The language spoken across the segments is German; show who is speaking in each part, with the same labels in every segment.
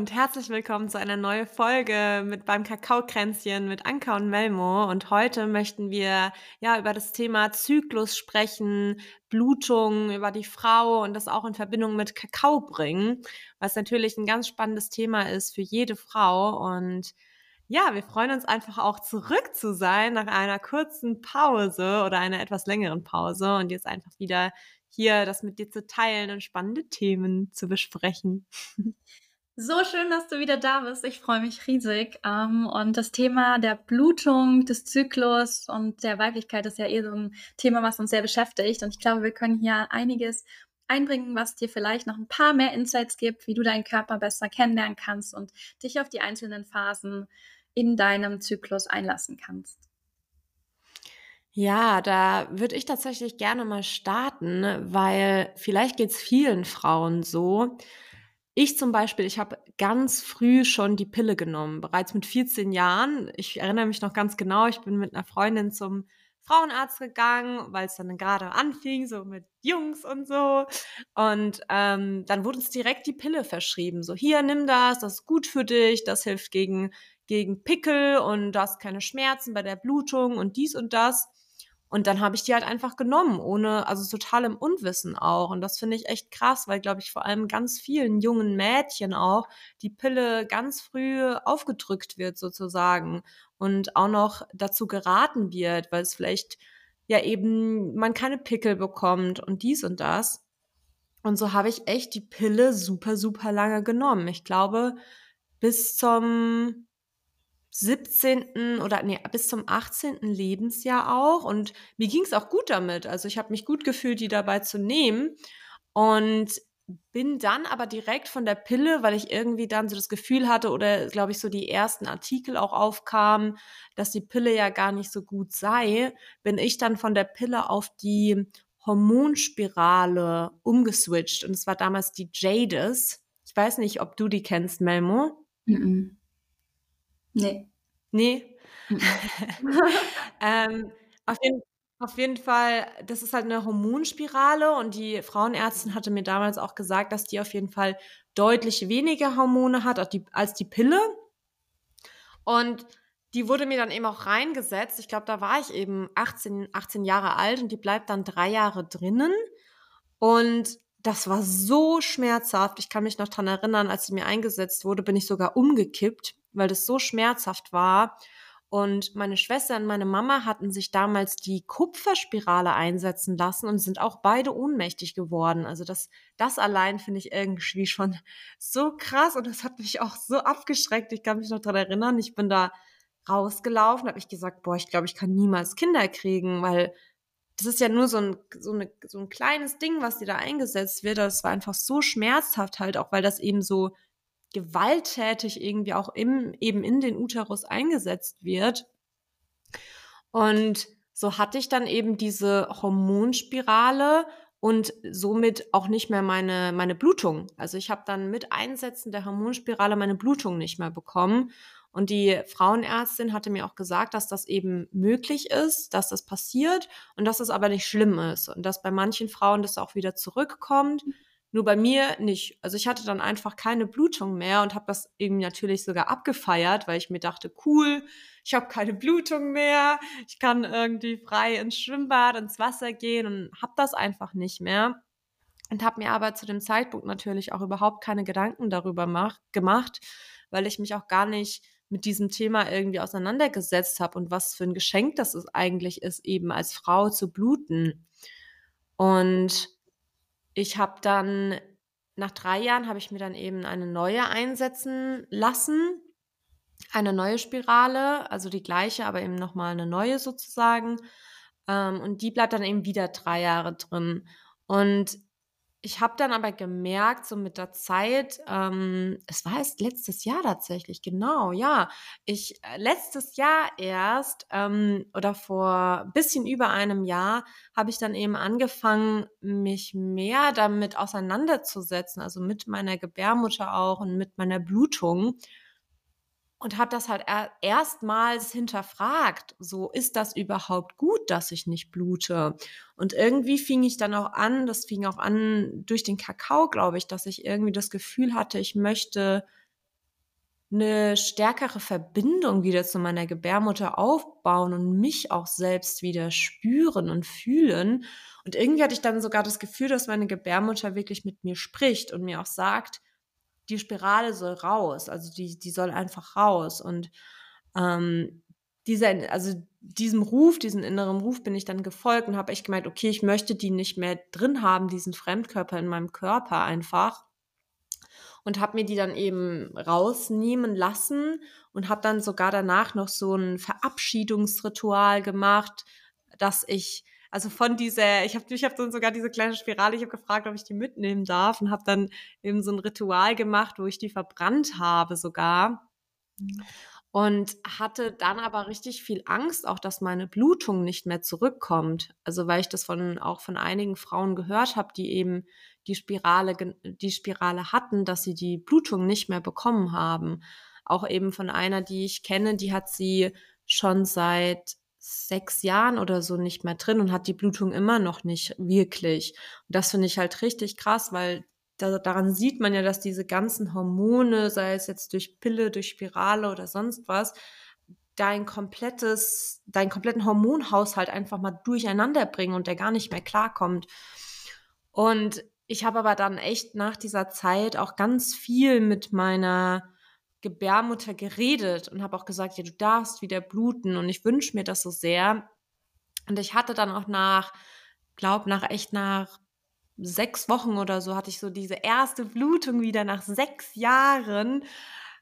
Speaker 1: und herzlich willkommen zu einer neuen Folge mit beim Kakaokränzchen mit Anka und Melmo. Und heute möchten wir ja über das Thema Zyklus sprechen, Blutung, über die Frau und das auch in Verbindung mit Kakao bringen, was natürlich ein ganz spannendes Thema ist für jede Frau. Und ja, wir freuen uns einfach auch zurück zu sein nach einer kurzen Pause oder einer etwas längeren Pause und jetzt einfach wieder hier das mit dir zu teilen und spannende Themen zu besprechen.
Speaker 2: So schön, dass du wieder da bist. Ich freue mich riesig. Ähm, und das Thema der Blutung, des Zyklus und der Weiblichkeit ist ja eh so ein Thema, was uns sehr beschäftigt. Und ich glaube, wir können hier einiges einbringen, was dir vielleicht noch ein paar mehr Insights gibt, wie du deinen Körper besser kennenlernen kannst und dich auf die einzelnen Phasen in deinem Zyklus einlassen kannst.
Speaker 1: Ja, da würde ich tatsächlich gerne mal starten, weil vielleicht geht es vielen Frauen so, ich zum Beispiel, ich habe ganz früh schon die Pille genommen, bereits mit 14 Jahren. Ich erinnere mich noch ganz genau, ich bin mit einer Freundin zum Frauenarzt gegangen, weil es dann gerade anfing, so mit Jungs und so. Und ähm, dann wurde uns direkt die Pille verschrieben. So, hier, nimm das, das ist gut für dich, das hilft gegen, gegen Pickel und du hast keine Schmerzen bei der Blutung und dies und das. Und dann habe ich die halt einfach genommen, ohne, also total im Unwissen auch. Und das finde ich echt krass, weil, glaube ich, vor allem ganz vielen jungen Mädchen auch die Pille ganz früh aufgedrückt wird, sozusagen. Und auch noch dazu geraten wird, weil es vielleicht ja eben man keine Pickel bekommt und dies und das. Und so habe ich echt die Pille super, super lange genommen. Ich glaube, bis zum 17. oder nee, bis zum 18. Lebensjahr auch. Und mir ging es auch gut damit. Also ich habe mich gut gefühlt, die dabei zu nehmen. Und bin dann aber direkt von der Pille, weil ich irgendwie dann so das Gefühl hatte oder glaube ich so die ersten Artikel auch aufkamen, dass die Pille ja gar nicht so gut sei, bin ich dann von der Pille auf die Hormonspirale umgeswitcht und es war damals die Jadis. Ich weiß nicht, ob du die kennst, Melmo. Mm -mm.
Speaker 2: Nee.
Speaker 1: Nee. ähm, auf, jeden, auf jeden Fall, das ist halt eine Hormonspirale und die Frauenärztin hatte mir damals auch gesagt, dass die auf jeden Fall deutlich weniger Hormone hat als die, als die Pille. Und die wurde mir dann eben auch reingesetzt. Ich glaube, da war ich eben 18, 18 Jahre alt und die bleibt dann drei Jahre drinnen. Und das war so schmerzhaft. Ich kann mich noch dran erinnern, als sie mir eingesetzt wurde, bin ich sogar umgekippt weil das so schmerzhaft war. Und meine Schwester und meine Mama hatten sich damals die Kupferspirale einsetzen lassen und sind auch beide ohnmächtig geworden. Also das, das allein finde ich irgendwie schon so krass und das hat mich auch so abgeschreckt. Ich kann mich noch dran erinnern, ich bin da rausgelaufen, habe ich gesagt, boah, ich glaube, ich kann niemals Kinder kriegen, weil das ist ja nur so ein, so, eine, so ein kleines Ding, was dir da eingesetzt wird. Das war einfach so schmerzhaft halt, auch weil das eben so gewalttätig irgendwie auch im, eben in den Uterus eingesetzt wird. Und so hatte ich dann eben diese Hormonspirale und somit auch nicht mehr meine, meine Blutung. Also ich habe dann mit Einsetzen der Hormonspirale meine Blutung nicht mehr bekommen. Und die Frauenärztin hatte mir auch gesagt, dass das eben möglich ist, dass das passiert und dass das aber nicht schlimm ist und dass bei manchen Frauen das auch wieder zurückkommt. Nur bei mir nicht. Also ich hatte dann einfach keine Blutung mehr und habe das eben natürlich sogar abgefeiert, weil ich mir dachte, cool, ich habe keine Blutung mehr, ich kann irgendwie frei ins Schwimmbad, ins Wasser gehen und habe das einfach nicht mehr. Und habe mir aber zu dem Zeitpunkt natürlich auch überhaupt keine Gedanken darüber mach, gemacht, weil ich mich auch gar nicht mit diesem Thema irgendwie auseinandergesetzt habe und was für ein Geschenk das ist, eigentlich ist, eben als Frau zu bluten. Und ich habe dann nach drei Jahren habe ich mir dann eben eine neue einsetzen lassen, eine neue Spirale, also die gleiche, aber eben nochmal eine neue sozusagen. Ähm, und die bleibt dann eben wieder drei Jahre drin. Und ich habe dann aber gemerkt, so mit der Zeit, ähm, es war erst letztes Jahr tatsächlich, genau, ja. Ich äh, letztes Jahr erst ähm, oder vor bisschen über einem Jahr habe ich dann eben angefangen, mich mehr damit auseinanderzusetzen, also mit meiner Gebärmutter auch und mit meiner Blutung und habe das halt erstmals hinterfragt. So, ist das überhaupt gut, dass ich nicht blute? Und irgendwie fing ich dann auch an, das fing auch an durch den Kakao, glaube ich, dass ich irgendwie das Gefühl hatte, ich möchte eine stärkere Verbindung wieder zu meiner Gebärmutter aufbauen und mich auch selbst wieder spüren und fühlen. Und irgendwie hatte ich dann sogar das Gefühl, dass meine Gebärmutter wirklich mit mir spricht und mir auch sagt, die Spirale soll raus, also die, die soll einfach raus. Und ähm, dieser, also diesem Ruf, diesem inneren Ruf bin ich dann gefolgt und habe echt gemeint, okay, ich möchte die nicht mehr drin haben, diesen Fremdkörper in meinem Körper einfach und habe mir die dann eben rausnehmen lassen und habe dann sogar danach noch so ein Verabschiedungsritual gemacht, dass ich also von dieser, ich habe ich hab dann sogar diese kleine Spirale, ich habe gefragt, ob ich die mitnehmen darf und habe dann eben so ein Ritual gemacht, wo ich die verbrannt habe sogar. Mhm. Und hatte dann aber richtig viel Angst, auch dass meine Blutung nicht mehr zurückkommt. Also weil ich das von auch von einigen Frauen gehört habe, die eben die Spirale, die Spirale hatten, dass sie die Blutung nicht mehr bekommen haben. Auch eben von einer, die ich kenne, die hat sie schon seit sechs Jahren oder so nicht mehr drin und hat die Blutung immer noch nicht wirklich. Und das finde ich halt richtig krass, weil da, daran sieht man ja, dass diese ganzen Hormone, sei es jetzt durch Pille, durch Spirale oder sonst was, dein komplettes, deinen kompletten Hormonhaushalt einfach mal durcheinander bringen und der gar nicht mehr klarkommt. Und ich habe aber dann echt nach dieser Zeit auch ganz viel mit meiner Gebärmutter geredet und habe auch gesagt, ja, du darfst wieder bluten und ich wünsche mir das so sehr. Und ich hatte dann auch nach, glaube nach echt nach sechs Wochen oder so hatte ich so diese erste Blutung wieder nach sechs Jahren.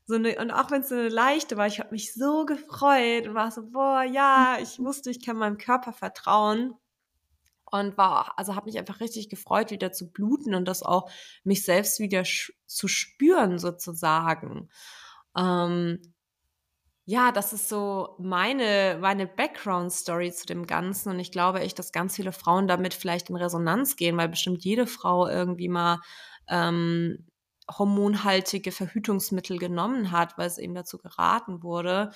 Speaker 1: So eine, und auch wenn es so eine leichte war, ich habe mich so gefreut und war so, boah, ja, ich wusste, ich kann meinem Körper vertrauen und war, also habe mich einfach richtig gefreut, wieder zu bluten und das auch mich selbst wieder zu spüren sozusagen. Ähm, ja, das ist so meine, meine Background-Story zu dem Ganzen. Und ich glaube echt, dass ganz viele Frauen damit vielleicht in Resonanz gehen, weil bestimmt jede Frau irgendwie mal ähm, hormonhaltige Verhütungsmittel genommen hat, weil es eben dazu geraten wurde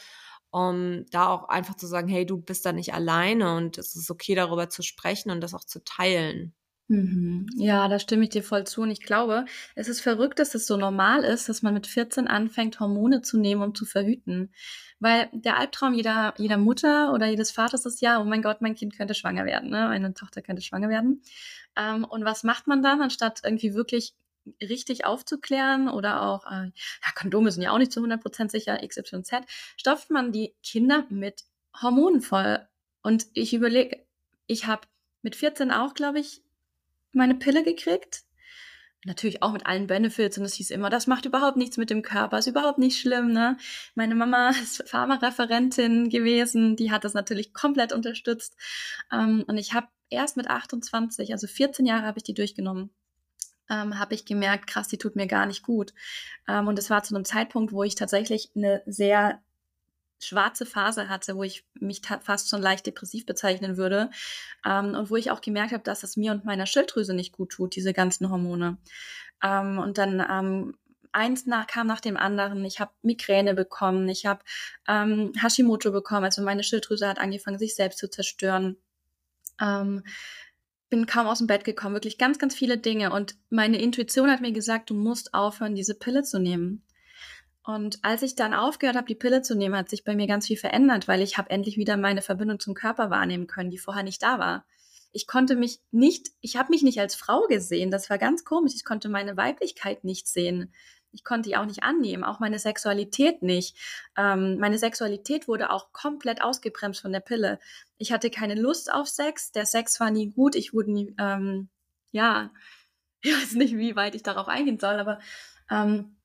Speaker 1: um da auch einfach zu sagen, hey, du bist da nicht alleine und es ist okay, darüber zu sprechen und das auch zu teilen.
Speaker 2: Mhm. Ja, da stimme ich dir voll zu. Und ich glaube, es ist verrückt, dass es so normal ist, dass man mit 14 anfängt, Hormone zu nehmen, um zu verhüten. Weil der Albtraum jeder, jeder Mutter oder jedes Vaters ist ja, oh mein Gott, mein Kind könnte schwanger werden, ne? meine Tochter könnte schwanger werden. Ähm, und was macht man dann, anstatt irgendwie wirklich richtig aufzuklären oder auch, äh, ja, Kondome sind ja auch nicht zu 100% sicher, XYZ, stopft man die Kinder mit Hormonen voll. Und ich überlege, ich habe mit 14 auch, glaube ich, meine Pille gekriegt. Natürlich auch mit allen Benefits und es hieß immer, das macht überhaupt nichts mit dem Körper, ist überhaupt nicht schlimm, ne? Meine Mama ist Pharmareferentin gewesen, die hat das natürlich komplett unterstützt. Ähm, und ich habe erst mit 28, also 14 Jahre habe ich die durchgenommen ähm, habe ich gemerkt, krass, die tut mir gar nicht gut. Ähm, und es war zu einem Zeitpunkt, wo ich tatsächlich eine sehr schwarze Phase hatte, wo ich mich fast schon leicht depressiv bezeichnen würde ähm, und wo ich auch gemerkt habe, dass es mir und meiner Schilddrüse nicht gut tut, diese ganzen Hormone. Ähm, und dann ähm, eins nach, kam nach dem anderen. Ich habe Migräne bekommen, ich habe ähm, Hashimoto bekommen, also meine Schilddrüse hat angefangen, sich selbst zu zerstören. Ähm, bin kaum aus dem Bett gekommen, wirklich ganz, ganz viele Dinge. Und meine Intuition hat mir gesagt, du musst aufhören, diese Pille zu nehmen. Und als ich dann aufgehört habe, die Pille zu nehmen, hat sich bei mir ganz viel verändert, weil ich habe endlich wieder meine Verbindung zum Körper wahrnehmen können, die vorher nicht da war. Ich konnte mich nicht, ich habe mich nicht als Frau gesehen. Das war ganz komisch. Ich konnte meine Weiblichkeit nicht sehen ich konnte die auch nicht annehmen, auch meine Sexualität nicht. Ähm, meine Sexualität wurde auch komplett ausgebremst von der Pille. Ich hatte keine Lust auf Sex, der Sex war nie gut, ich wurde nie, ähm, ja, ich weiß nicht, wie weit ich darauf eingehen soll, aber ähm,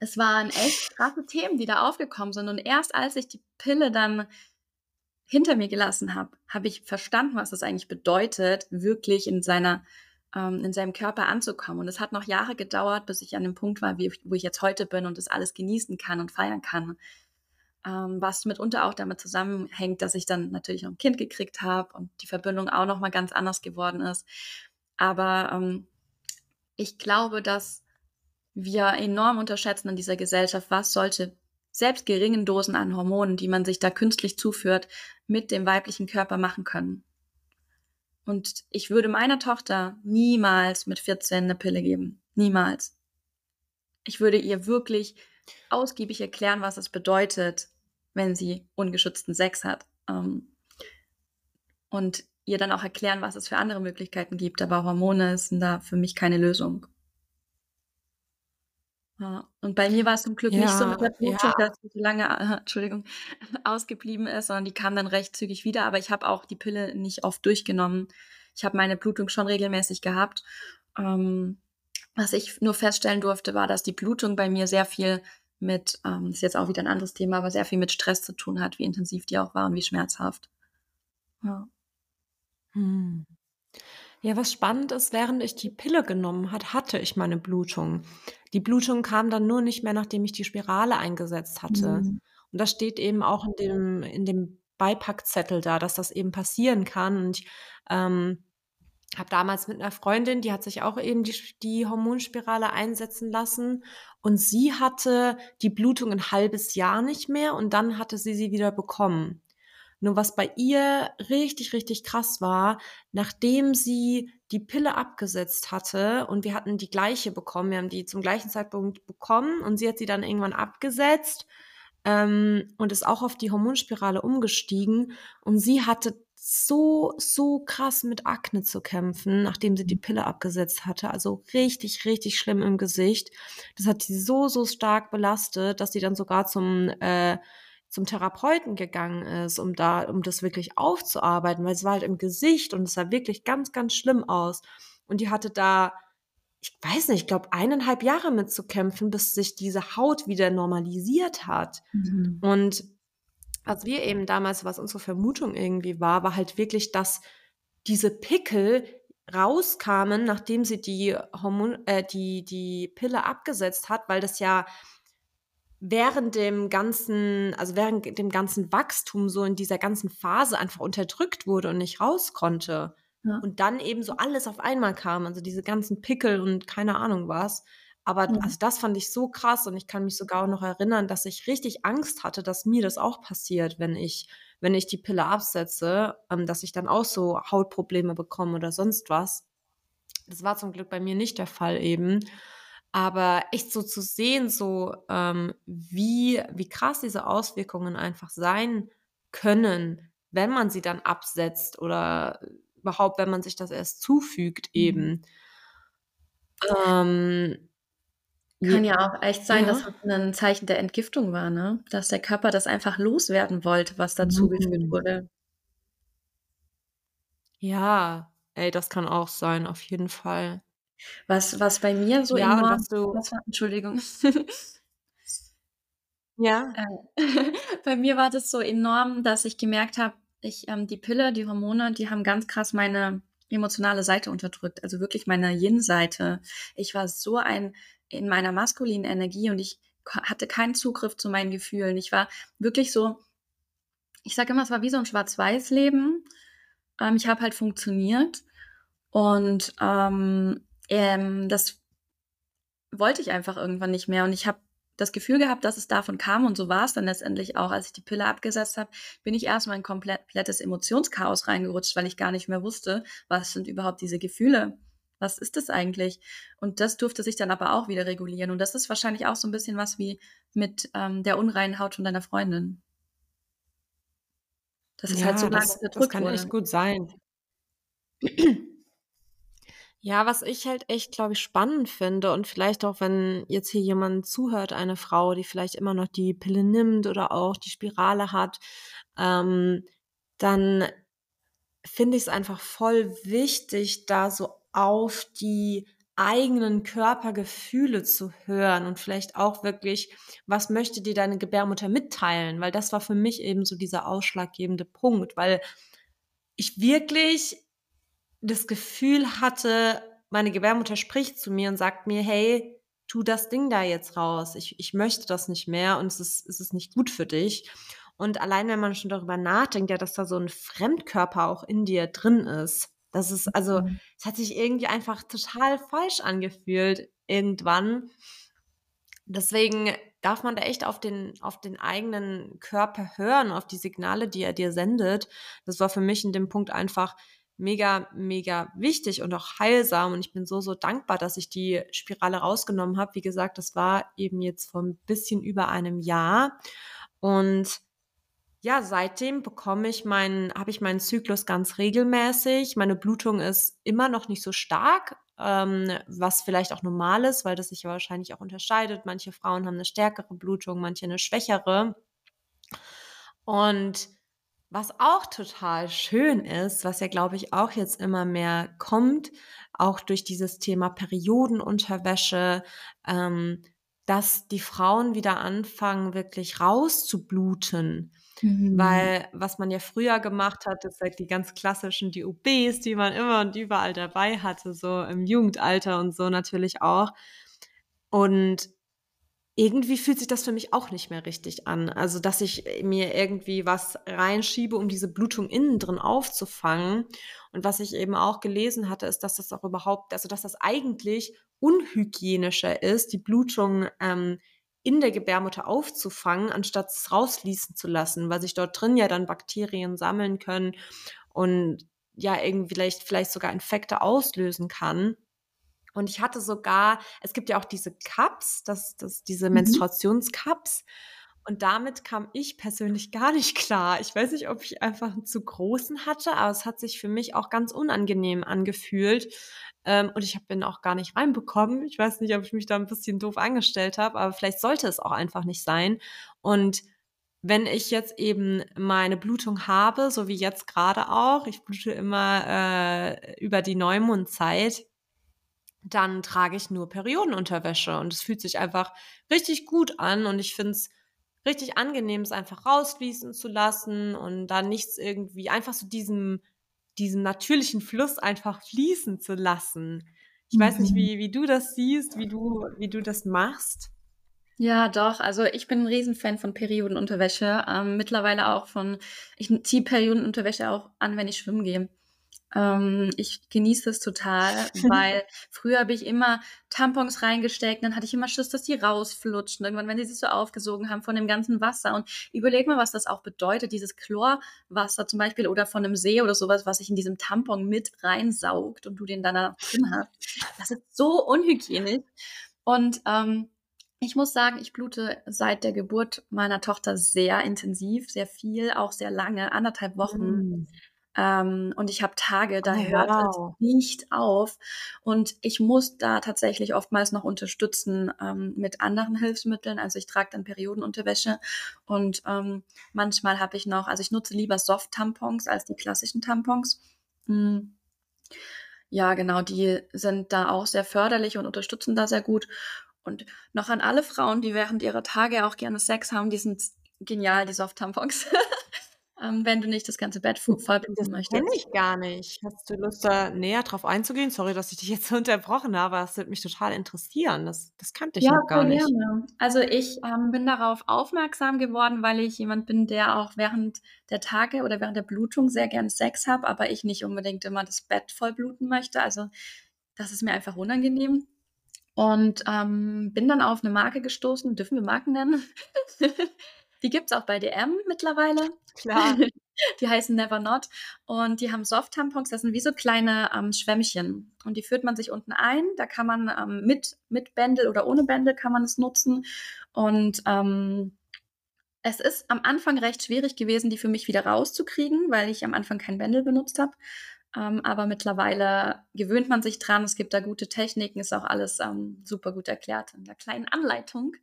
Speaker 2: es waren echt krasse Themen, die da aufgekommen sind. Und erst als ich die Pille dann hinter mir gelassen habe, habe ich verstanden, was das eigentlich bedeutet, wirklich in seiner ähm, in seinem Körper anzukommen. Und es hat noch Jahre gedauert, bis ich an dem Punkt war, wie, wo ich jetzt heute bin und das alles genießen kann und feiern kann. Ähm, was mitunter auch damit zusammenhängt, dass ich dann natürlich auch ein Kind gekriegt habe und die Verbindung auch noch mal ganz anders geworden ist. Aber ähm, ich glaube, dass wir enorm unterschätzen in dieser Gesellschaft, was solche selbst geringen Dosen an Hormonen, die man sich da künstlich zuführt, mit dem weiblichen Körper machen können. Und ich würde meiner Tochter niemals mit 14 eine Pille geben. Niemals. Ich würde ihr wirklich ausgiebig erklären, was es bedeutet, wenn sie ungeschützten Sex hat. Ähm, und ihr dann auch erklären, was es für andere Möglichkeiten gibt. Aber Hormone sind da für mich keine Lösung. Ja, und bei mir war es zum Glück nicht so mit der Blutung, ja. dass sie so lange, äh, Entschuldigung, ausgeblieben ist, sondern die kam dann recht zügig wieder. Aber ich habe auch die Pille nicht oft durchgenommen. Ich habe meine Blutung schon regelmäßig gehabt. Ähm, was ich nur feststellen durfte, war, dass die Blutung bei mir sehr viel mit, ähm, ist jetzt auch wieder ein anderes Thema, aber sehr viel mit Stress zu tun hat, wie intensiv die auch war und wie schmerzhaft. Ja.
Speaker 1: Hm. Ja, was spannend ist, während ich die Pille genommen hat, hatte ich meine Blutung. Die Blutung kam dann nur nicht mehr, nachdem ich die Spirale eingesetzt hatte. Mhm. Und das steht eben auch in dem, in dem Beipackzettel da, dass das eben passieren kann. Und ich ähm, habe damals mit einer Freundin, die hat sich auch eben die, die Hormonspirale einsetzen lassen. Und sie hatte die Blutung ein halbes Jahr nicht mehr und dann hatte sie sie wieder bekommen. Nur was bei ihr richtig, richtig krass war, nachdem sie die Pille abgesetzt hatte und wir hatten die gleiche bekommen, wir haben die zum gleichen Zeitpunkt bekommen und sie hat sie dann irgendwann abgesetzt ähm, und ist auch auf die Hormonspirale umgestiegen und sie hatte so, so krass mit Akne zu kämpfen, nachdem sie die Pille abgesetzt hatte. Also richtig, richtig schlimm im Gesicht. Das hat sie so, so stark belastet, dass sie dann sogar zum äh, zum Therapeuten gegangen ist, um da, um das wirklich aufzuarbeiten, weil es war halt im Gesicht und es sah wirklich ganz, ganz schlimm aus. Und die hatte da, ich weiß nicht, ich glaube, eineinhalb Jahre mitzukämpfen, bis sich diese Haut wieder normalisiert hat. Mhm. Und was wir eben damals, was unsere Vermutung irgendwie war, war halt wirklich, dass diese Pickel rauskamen, nachdem sie die Hormon, äh, die, die Pille abgesetzt hat, weil das ja während dem ganzen, also während dem ganzen Wachstum so in dieser ganzen Phase einfach unterdrückt wurde und nicht raus konnte. Ja. Und dann eben so alles auf einmal kam, also diese ganzen Pickel und keine Ahnung was. Aber mhm. also das fand ich so krass und ich kann mich sogar auch noch erinnern, dass ich richtig Angst hatte, dass mir das auch passiert, wenn ich, wenn ich die Pille absetze, ähm, dass ich dann auch so Hautprobleme bekomme oder sonst was. Das war zum Glück bei mir nicht der Fall eben. Aber echt so zu sehen, so ähm, wie, wie krass diese Auswirkungen einfach sein können, wenn man sie dann absetzt oder überhaupt, wenn man sich das erst zufügt, mhm. eben.
Speaker 2: Ähm, kann ja auch echt sein, ja. dass es ein Zeichen der Entgiftung war, ne? Dass der Körper das einfach loswerden wollte, was dazugefügt mhm. wurde.
Speaker 1: Ja, ey, das kann auch sein, auf jeden Fall.
Speaker 2: Was was bei mir so Ja, enorm was du was war Entschuldigung. Ja. Äh, bei mir war das so enorm, dass ich gemerkt habe, ich ähm, die Pille, die Hormone, die haben ganz krass meine emotionale Seite unterdrückt, also wirklich meine Yin-Seite. Ich war so ein in meiner maskulinen Energie und ich hatte keinen Zugriff zu meinen Gefühlen. Ich war wirklich so ich sage immer, es war wie so ein Schwarz-Weiß-Leben. Ähm, ich habe halt funktioniert und, ähm ähm, das wollte ich einfach irgendwann nicht mehr. Und ich habe das Gefühl gehabt, dass es davon kam und so war es dann letztendlich auch. Als ich die Pille abgesetzt habe, bin ich erstmal in komplettes Emotionschaos reingerutscht, weil ich gar nicht mehr wusste, was sind überhaupt diese Gefühle. Was ist das eigentlich? Und das durfte sich dann aber auch wieder regulieren. Und das ist wahrscheinlich auch so ein bisschen was wie mit ähm, der unreinen Haut von deiner Freundin.
Speaker 1: Das ist halt ja, halt so lange das, das kann wurde. echt gut sein. Ja, was ich halt echt, glaube ich, spannend finde und vielleicht auch, wenn jetzt hier jemand zuhört, eine Frau, die vielleicht immer noch die Pille nimmt oder auch die Spirale hat, ähm, dann finde ich es einfach voll wichtig, da so auf die eigenen Körpergefühle zu hören und vielleicht auch wirklich, was möchte dir deine Gebärmutter mitteilen? Weil das war für mich eben so dieser ausschlaggebende Punkt, weil ich wirklich das Gefühl hatte, meine Gebärmutter spricht zu mir und sagt mir, hey, tu das Ding da jetzt raus. Ich, ich möchte das nicht mehr und es ist, es ist nicht gut für dich. Und allein wenn man schon darüber nachdenkt, ja, dass da so ein Fremdkörper auch in dir drin ist, das ist, also, mhm. es hat sich irgendwie einfach total falsch angefühlt irgendwann. Deswegen darf man da echt auf den, auf den eigenen Körper hören, auf die Signale, die er dir sendet. Das war für mich in dem Punkt einfach mega, mega wichtig und auch heilsam. Und ich bin so, so dankbar, dass ich die Spirale rausgenommen habe. Wie gesagt, das war eben jetzt vor ein bisschen über einem Jahr. Und ja, seitdem bekomme ich meinen, habe ich meinen Zyklus ganz regelmäßig. Meine Blutung ist immer noch nicht so stark, ähm, was vielleicht auch normal ist, weil das sich ja wahrscheinlich auch unterscheidet. Manche Frauen haben eine stärkere Blutung, manche eine schwächere. Und was auch total schön ist, was ja, glaube ich, auch jetzt immer mehr kommt, auch durch dieses Thema Periodenunterwäsche, ähm, dass die Frauen wieder anfangen, wirklich rauszubluten. Mhm. Weil was man ja früher gemacht hat, ist halt die ganz klassischen DUBs, die man immer und überall dabei hatte, so im Jugendalter und so natürlich auch. Und irgendwie fühlt sich das für mich auch nicht mehr richtig an. Also, dass ich mir irgendwie was reinschiebe, um diese Blutung innen drin aufzufangen. Und was ich eben auch gelesen hatte, ist, dass das auch überhaupt, also dass das eigentlich unhygienischer ist, die Blutung ähm, in der Gebärmutter aufzufangen, anstatt es rausfließen zu lassen, weil sich dort drin ja dann Bakterien sammeln können und ja irgendwie vielleicht, vielleicht sogar Infekte auslösen kann. Und ich hatte sogar, es gibt ja auch diese Cups, das, das, diese mhm. Menstruationscups. Und damit kam ich persönlich gar nicht klar. Ich weiß nicht, ob ich einfach einen zu großen hatte, aber es hat sich für mich auch ganz unangenehm angefühlt, ähm, und ich habe ihn auch gar nicht reinbekommen. Ich weiß nicht, ob ich mich da ein bisschen doof angestellt habe, aber vielleicht sollte es auch einfach nicht sein. Und wenn ich jetzt eben meine Blutung habe, so wie jetzt gerade auch, ich blute immer äh, über die Neumondzeit, dann trage ich nur Periodenunterwäsche und es fühlt sich einfach richtig gut an und ich finde es richtig angenehm, es einfach rausfließen zu lassen und dann nichts irgendwie, einfach so diesem diesen natürlichen Fluss einfach fließen zu lassen. Ich mhm. weiß nicht, mhm. wie, wie du das siehst, wie du, wie du das machst.
Speaker 2: Ja, doch. Also ich bin ein Riesenfan von Periodenunterwäsche. Ähm, mittlerweile auch von, ich ziehe Periodenunterwäsche auch an, wenn ich schwimmen gehe. Ähm, ich genieße es total, weil früher habe ich immer Tampons reingesteckt, dann hatte ich immer Schiss, dass die rausflutschen. Irgendwann, wenn die sich so aufgesogen haben von dem ganzen Wasser. Und überleg mal, was das auch bedeutet, dieses Chlorwasser zum Beispiel oder von einem See oder sowas, was sich in diesem Tampon mit reinsaugt und du den dann da drin hast. Das ist so unhygienisch. Und ähm, ich muss sagen, ich blute seit der Geburt meiner Tochter sehr intensiv, sehr viel, auch sehr lange, anderthalb Wochen. Mm. Ähm, und ich habe Tage, da oh, hört wow. es nicht auf. Und ich muss da tatsächlich oftmals noch unterstützen ähm, mit anderen Hilfsmitteln. Also ich trage dann Periodenunterwäsche und ähm, manchmal habe ich noch, also ich nutze lieber Soft-Tampons als die klassischen Tampons. Hm. Ja, genau, die sind da auch sehr förderlich und unterstützen da sehr gut. Und noch an alle Frauen, die während ihrer Tage auch gerne Sex haben, die sind genial, die Soft-Tampons. ähm, wenn du nicht das ganze Bett voll
Speaker 1: das möchtest. kenne ich gar nicht. Hast du Lust, da näher drauf einzugehen? Sorry, dass ich dich jetzt unterbrochen habe, das würde mich total interessieren. Das, das kannte ich ja, noch gar nicht. Gerne.
Speaker 2: Also ich ähm, bin darauf aufmerksam geworden, weil ich jemand bin, der auch während der Tage oder während der Blutung sehr gern Sex habe, aber ich nicht unbedingt immer das Bett voll bluten möchte. Also das ist mir einfach unangenehm. Und ähm, bin dann auf eine Marke gestoßen, dürfen wir Marken nennen? Die gibt es auch bei DM mittlerweile.
Speaker 1: Klar.
Speaker 2: Die heißen Never Not und die haben Soft-Tampons, das sind wie so kleine ähm, Schwämmchen und die führt man sich unten ein. Da kann man ähm, mit, mit Bändel oder ohne Bändel kann man es nutzen und ähm, es ist am Anfang recht schwierig gewesen, die für mich wieder rauszukriegen, weil ich am Anfang kein Bändel benutzt habe. Ähm, aber mittlerweile gewöhnt man sich dran. Es gibt da gute Techniken, ist auch alles ähm, super gut erklärt in der kleinen Anleitung.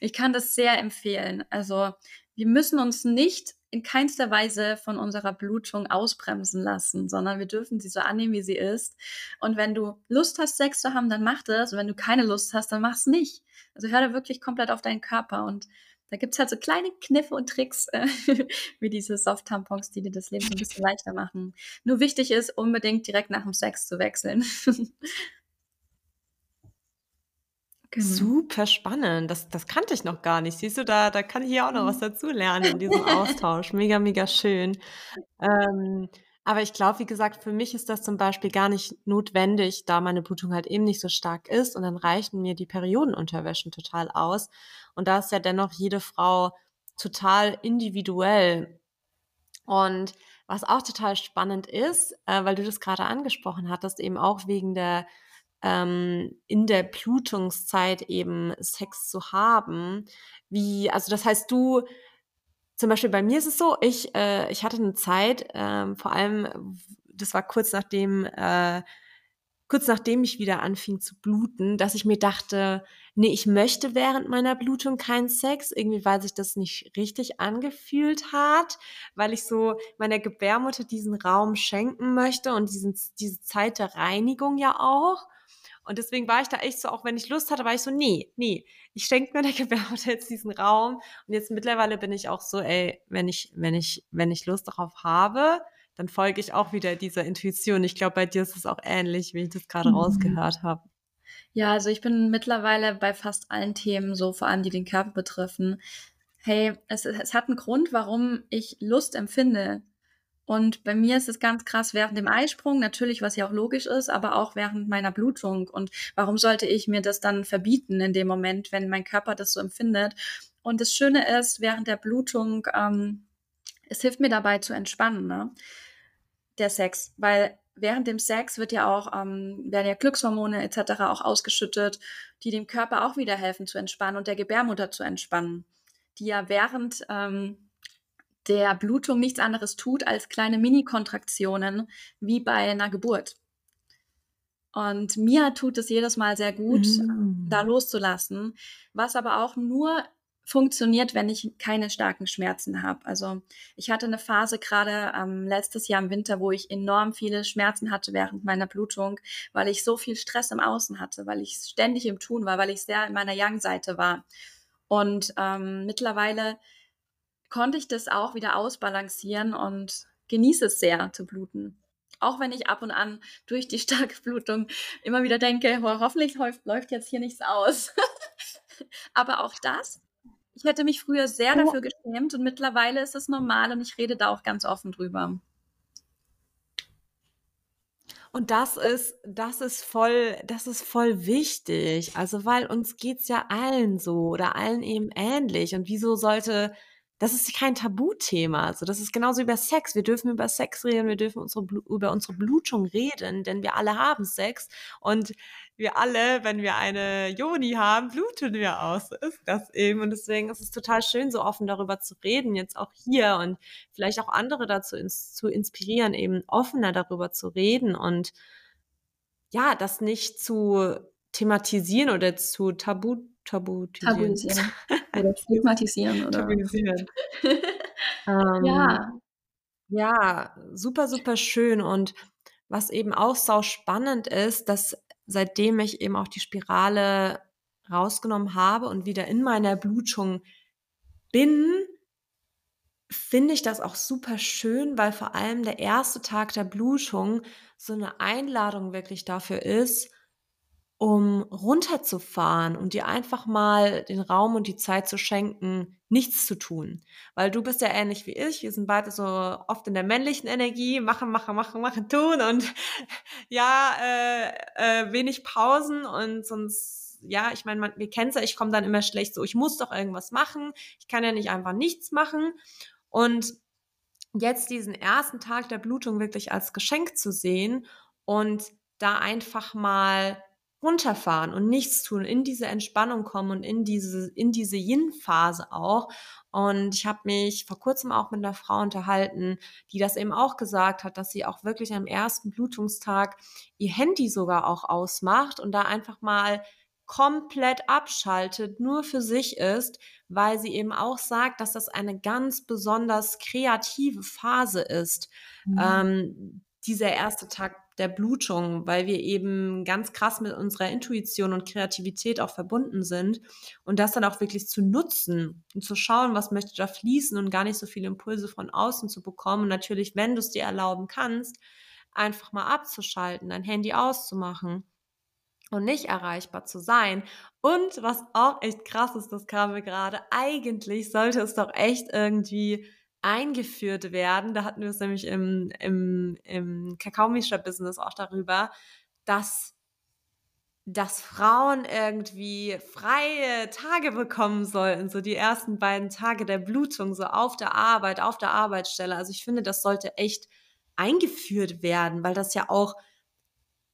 Speaker 2: Ich kann das sehr empfehlen. Also wir müssen uns nicht in keinster Weise von unserer Blutung ausbremsen lassen, sondern wir dürfen sie so annehmen, wie sie ist. Und wenn du Lust hast, Sex zu haben, dann mach das. Und wenn du keine Lust hast, dann mach es nicht. Also hör da wirklich komplett auf deinen Körper und da gibt es halt so kleine Kniffe und Tricks, äh, wie diese Soft-Tampons, die dir das Leben ein bisschen leichter machen. Nur wichtig ist, unbedingt direkt nach dem Sex zu wechseln.
Speaker 1: Genau. Super spannend. Das, das kannte ich noch gar nicht. Siehst du, da, da kann ich hier auch noch was mhm. dazu lernen in diesem Austausch. Mega, mega schön. Ähm, aber ich glaube, wie gesagt, für mich ist das zum Beispiel gar nicht notwendig, da meine Blutung halt eben nicht so stark ist. Und dann reichen mir die Periodenunterwäschen total aus. Und da ist ja dennoch jede Frau total individuell. Und was auch total spannend ist, äh, weil du das gerade angesprochen hattest, eben auch wegen der ähm, in der Blutungszeit eben Sex zu haben. Wie, also das heißt, du, zum Beispiel bei mir ist es so, ich, äh, ich hatte eine Zeit, äh, vor allem, das war kurz nachdem äh, kurz nachdem ich wieder anfing zu bluten, dass ich mir dachte, nee, ich möchte während meiner Blutung keinen Sex, irgendwie weil sich das nicht richtig angefühlt hat, weil ich so meiner Gebärmutter diesen Raum schenken möchte und diesen, diese Zeit der Reinigung ja auch. Und deswegen war ich da echt so, auch wenn ich Lust hatte, war ich so, nee, nee, ich schenke mir der Gebärmutter jetzt diesen Raum. Und jetzt mittlerweile bin ich auch so, ey, wenn ich, wenn ich, wenn ich Lust darauf habe, dann folge ich auch wieder dieser Intuition. Ich glaube, bei dir ist es auch ähnlich, wie ich das gerade mhm. rausgehört habe.
Speaker 2: Ja, also ich bin mittlerweile bei fast allen Themen, so vor allem die den Körper betreffen. Hey, es, es hat einen Grund, warum ich Lust empfinde. Und bei mir ist es ganz krass während dem Eisprung, natürlich, was ja auch logisch ist, aber auch während meiner Blutung. Und warum sollte ich mir das dann verbieten in dem Moment, wenn mein Körper das so empfindet? Und das Schöne ist, während der Blutung, ähm, es hilft mir dabei zu entspannen. Ne? Der Sex, weil während dem Sex wird ja auch, ähm, werden ja Glückshormone etc. auch ausgeschüttet, die dem Körper auch wieder helfen zu entspannen und der Gebärmutter zu entspannen, die ja während ähm, der Blutung nichts anderes tut als kleine Mini-Kontraktionen wie bei einer Geburt. Und mir tut es jedes Mal sehr gut, mm. da loszulassen, was aber auch nur funktioniert, wenn ich keine starken Schmerzen habe. Also ich hatte eine Phase gerade ähm, letztes Jahr im Winter, wo ich enorm viele Schmerzen hatte während meiner Blutung, weil ich so viel Stress im Außen hatte, weil ich ständig im Tun war, weil ich sehr in meiner Yang-Seite war. Und ähm, mittlerweile konnte ich das auch wieder ausbalancieren und genieße es sehr zu bluten. Auch wenn ich ab und an durch die starke Blutung immer wieder denke, hoffentlich läuft jetzt hier nichts aus. Aber auch das ich hätte mich früher sehr oh. dafür geschämt und mittlerweile ist es normal und ich rede da auch ganz offen drüber.
Speaker 1: Und das ist, das ist voll, das ist voll wichtig. Also, weil uns geht's ja allen so oder allen eben ähnlich. Und wieso sollte, das ist kein Tabuthema. Also, das ist genauso über Sex. Wir dürfen über Sex reden, wir dürfen unsere, über unsere Blutung reden, denn wir alle haben Sex. Und wir alle, wenn wir eine Joni haben, bluten wir aus. So ist das eben. Und deswegen ist es total schön, so offen darüber zu reden, jetzt auch hier und vielleicht auch andere dazu ins, zu inspirieren, eben offener darüber zu reden und ja, das nicht zu thematisieren oder zu tabu, tabutisieren. Tabuisieren.
Speaker 2: Oder stigmatisieren oder. Tabuisieren.
Speaker 1: ähm, ja. Ja, super, super schön. Und was eben auch sau spannend ist, dass seitdem ich eben auch die Spirale rausgenommen habe und wieder in meiner Blutung bin, finde ich das auch super schön, weil vor allem der erste Tag der Blutung so eine Einladung wirklich dafür ist, um runterzufahren und dir einfach mal den Raum und die Zeit zu schenken, nichts zu tun. Weil du bist ja ähnlich wie ich. Wir sind beide so oft in der männlichen Energie, machen, machen, machen, machen, tun und ja, äh, äh, wenig Pausen und sonst, ja, ich meine, wir kennen es ja, ich komme dann immer schlecht so, ich muss doch irgendwas machen, ich kann ja nicht einfach nichts machen. Und jetzt diesen ersten Tag der Blutung wirklich als Geschenk zu sehen und da einfach mal runterfahren und nichts tun, in diese Entspannung kommen und in diese, in diese Yin-Phase auch. Und ich habe mich vor kurzem auch mit einer Frau unterhalten, die das eben auch gesagt hat, dass sie auch wirklich am ersten Blutungstag ihr Handy sogar auch ausmacht und da einfach mal komplett abschaltet, nur für sich ist, weil sie eben auch sagt, dass das eine ganz besonders kreative Phase ist. Mhm. Ähm, dieser erste Tag der Blutung, weil wir eben ganz krass mit unserer Intuition und Kreativität auch verbunden sind und das dann auch wirklich zu nutzen und zu schauen, was möchte da fließen und gar nicht so viele Impulse von außen zu bekommen. Und natürlich, wenn du es dir erlauben kannst, einfach mal abzuschalten, dein Handy auszumachen und nicht erreichbar zu sein. Und was auch echt krass ist, das kam mir gerade, eigentlich sollte es doch echt irgendwie eingeführt werden. Da hatten wir es nämlich im, im, im Kakaomischer-Business auch darüber, dass dass Frauen irgendwie freie Tage bekommen sollten, so die ersten beiden Tage der Blutung, so auf der Arbeit, auf der Arbeitsstelle. Also ich finde, das sollte echt eingeführt werden, weil das ja auch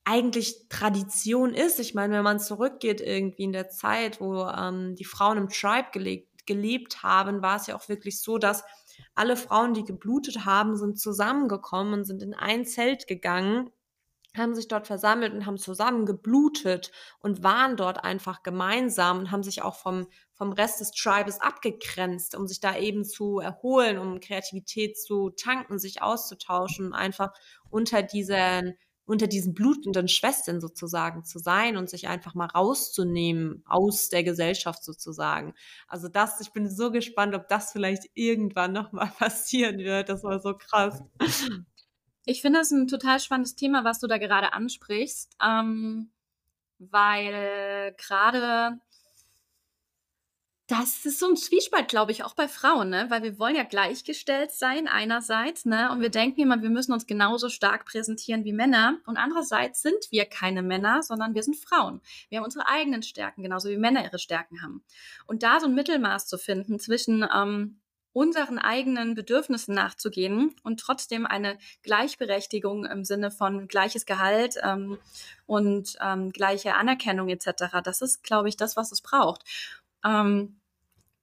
Speaker 1: eigentlich Tradition ist. Ich meine, wenn man zurückgeht irgendwie in der Zeit, wo ähm, die Frauen im Tribe gelebt, gelebt haben, war es ja auch wirklich so, dass alle Frauen, die geblutet haben, sind zusammengekommen und sind in ein Zelt gegangen haben sich dort versammelt und haben zusammen geblutet und waren dort einfach gemeinsam und haben sich auch vom, vom Rest des Tribes abgegrenzt, um sich da eben zu erholen, um Kreativität zu tanken, sich auszutauschen, einfach unter diesen, unter diesen blutenden Schwestern sozusagen zu sein und sich einfach mal rauszunehmen aus der Gesellschaft sozusagen. Also das, ich bin so gespannt, ob das vielleicht irgendwann nochmal passieren wird. Das war so krass.
Speaker 2: Ich finde es ein total spannendes Thema, was du da gerade ansprichst, ähm, weil gerade das ist so ein Zwiespalt, glaube ich, auch bei Frauen, ne? Weil wir wollen ja gleichgestellt sein einerseits, ne? Und wir denken immer, wir müssen uns genauso stark präsentieren wie Männer. Und andererseits sind wir keine Männer, sondern wir sind Frauen. Wir haben unsere eigenen Stärken, genauso wie Männer ihre Stärken haben. Und da so ein Mittelmaß zu finden zwischen ähm, unseren eigenen Bedürfnissen nachzugehen und trotzdem eine Gleichberechtigung im Sinne von gleiches Gehalt ähm, und ähm, gleiche Anerkennung etc. Das ist, glaube ich, das, was es braucht. Ähm,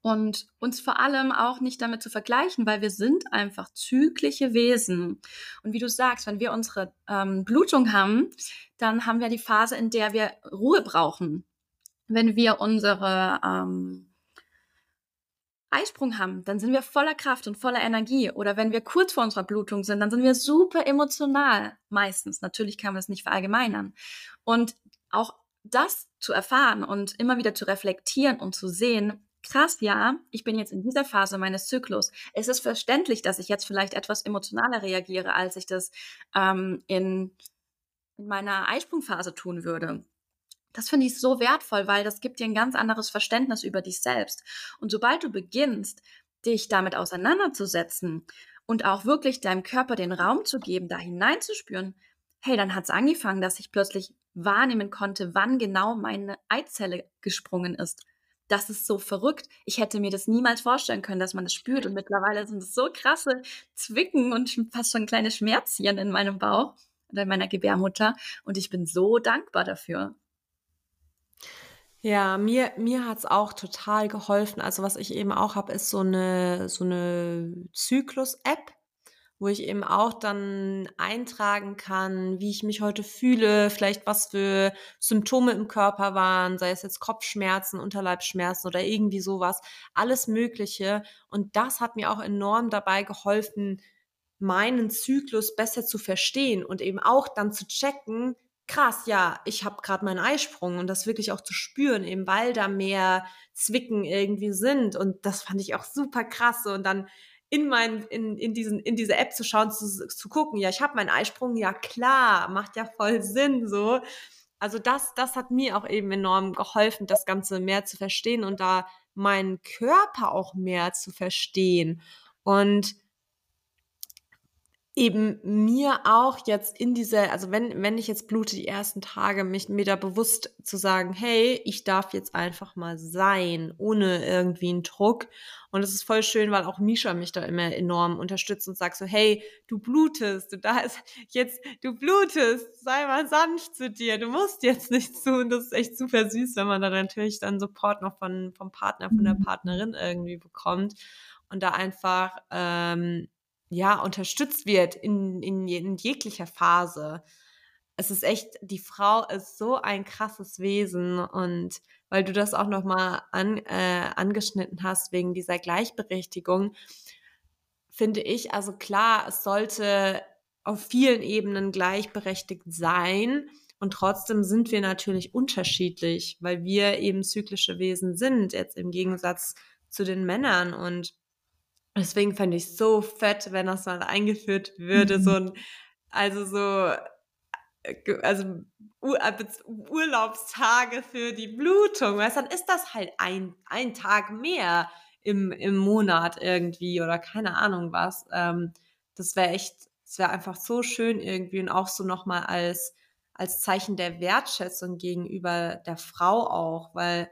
Speaker 2: und uns vor allem auch nicht damit zu vergleichen, weil wir sind einfach zyklische Wesen. Und wie du sagst, wenn wir unsere ähm, Blutung haben, dann haben wir die Phase, in der wir Ruhe brauchen. Wenn wir unsere ähm, Eisprung haben, dann sind wir voller Kraft und voller Energie. Oder wenn wir kurz vor unserer Blutung sind, dann sind wir super emotional. Meistens. Natürlich kann man das nicht verallgemeinern. Und auch das zu erfahren und immer wieder zu reflektieren und zu sehen, krass, ja, ich bin jetzt in dieser Phase meines Zyklus. Es ist verständlich, dass ich jetzt vielleicht etwas emotionaler reagiere, als ich das ähm, in, in meiner Eisprungphase tun würde. Das finde ich so wertvoll, weil das gibt dir ein ganz anderes Verständnis über dich selbst. Und sobald du beginnst, dich damit auseinanderzusetzen und auch wirklich deinem Körper den Raum zu geben, da hineinzuspüren, hey, dann hat es angefangen, dass ich plötzlich wahrnehmen konnte, wann genau meine Eizelle gesprungen ist. Das ist so verrückt. Ich hätte mir das niemals vorstellen können, dass man das spürt. Und mittlerweile sind es so krasse Zwicken und fast schon kleine Schmerzchen in meinem Bauch oder in meiner Gebärmutter. Und ich bin so dankbar dafür.
Speaker 1: Ja, mir mir hat's auch total geholfen. Also, was ich eben auch habe, ist so eine so eine Zyklus-App, wo ich eben auch dann eintragen kann, wie ich mich heute fühle, vielleicht was für Symptome im Körper waren, sei es jetzt Kopfschmerzen, Unterleibsschmerzen oder irgendwie sowas, alles Mögliche. Und das hat mir auch enorm dabei geholfen, meinen Zyklus besser zu verstehen und eben auch dann zu checken krass, ja, ich habe gerade meinen Eisprung und das wirklich auch zu spüren, eben weil da mehr Zwicken irgendwie sind und das fand ich auch super krass und dann in mein in in diesen in diese App zu schauen zu, zu gucken, ja, ich habe meinen Eisprung, ja klar, macht ja voll Sinn so. Also das das hat mir auch eben enorm geholfen, das ganze mehr zu verstehen und da meinen Körper auch mehr zu verstehen und eben mir auch jetzt in dieser, also wenn, wenn ich jetzt blute die ersten Tage, mich mir da bewusst zu sagen, hey, ich darf jetzt einfach mal sein, ohne irgendwie einen Druck. Und es ist voll schön, weil auch Misha mich da immer enorm unterstützt und sagt so, hey, du blutest, du da ist jetzt, du blutest, sei mal sanft zu dir, du musst jetzt nichts tun. Das ist echt super süß, wenn man da natürlich dann Support noch von, vom Partner, von der mhm. Partnerin irgendwie bekommt und da einfach, ähm, ja, unterstützt wird in, in, in jeglicher Phase. Es ist echt, die Frau ist so ein krasses Wesen und weil du das auch nochmal an, äh, angeschnitten hast wegen dieser Gleichberechtigung, finde ich, also klar, es sollte auf vielen Ebenen gleichberechtigt sein. Und trotzdem sind wir natürlich unterschiedlich, weil wir eben zyklische Wesen sind, jetzt im Gegensatz zu den Männern. Und Deswegen fände ich so fett, wenn das mal eingeführt würde, mhm. so ein, also so, äh, also äh, Urlaubstage für die Blutung, weißt dann ist das halt ein, ein Tag mehr im, im Monat irgendwie oder keine Ahnung was. Ähm, das wäre echt, das wäre einfach so schön irgendwie und auch so nochmal als, als Zeichen der Wertschätzung gegenüber der Frau auch, weil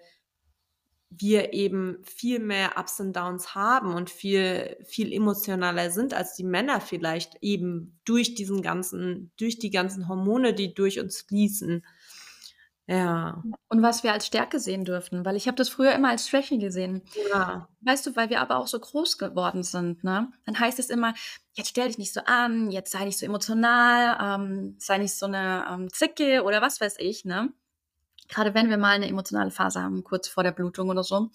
Speaker 1: wir eben viel mehr Ups und Downs haben und viel, viel emotionaler sind als die Männer vielleicht eben durch diesen ganzen, durch die ganzen Hormone, die durch uns fließen. Ja.
Speaker 2: Und was wir als Stärke sehen dürfen, weil ich habe das früher immer als Schwäche gesehen.
Speaker 1: Ja.
Speaker 2: Weißt du, weil wir aber auch so groß geworden sind, ne? Dann heißt es immer, jetzt stell dich nicht so an, jetzt sei nicht so emotional, ähm, sei nicht so eine ähm, Zicke oder was weiß ich, ne? Gerade wenn wir mal eine emotionale Phase haben, kurz vor der Blutung oder so.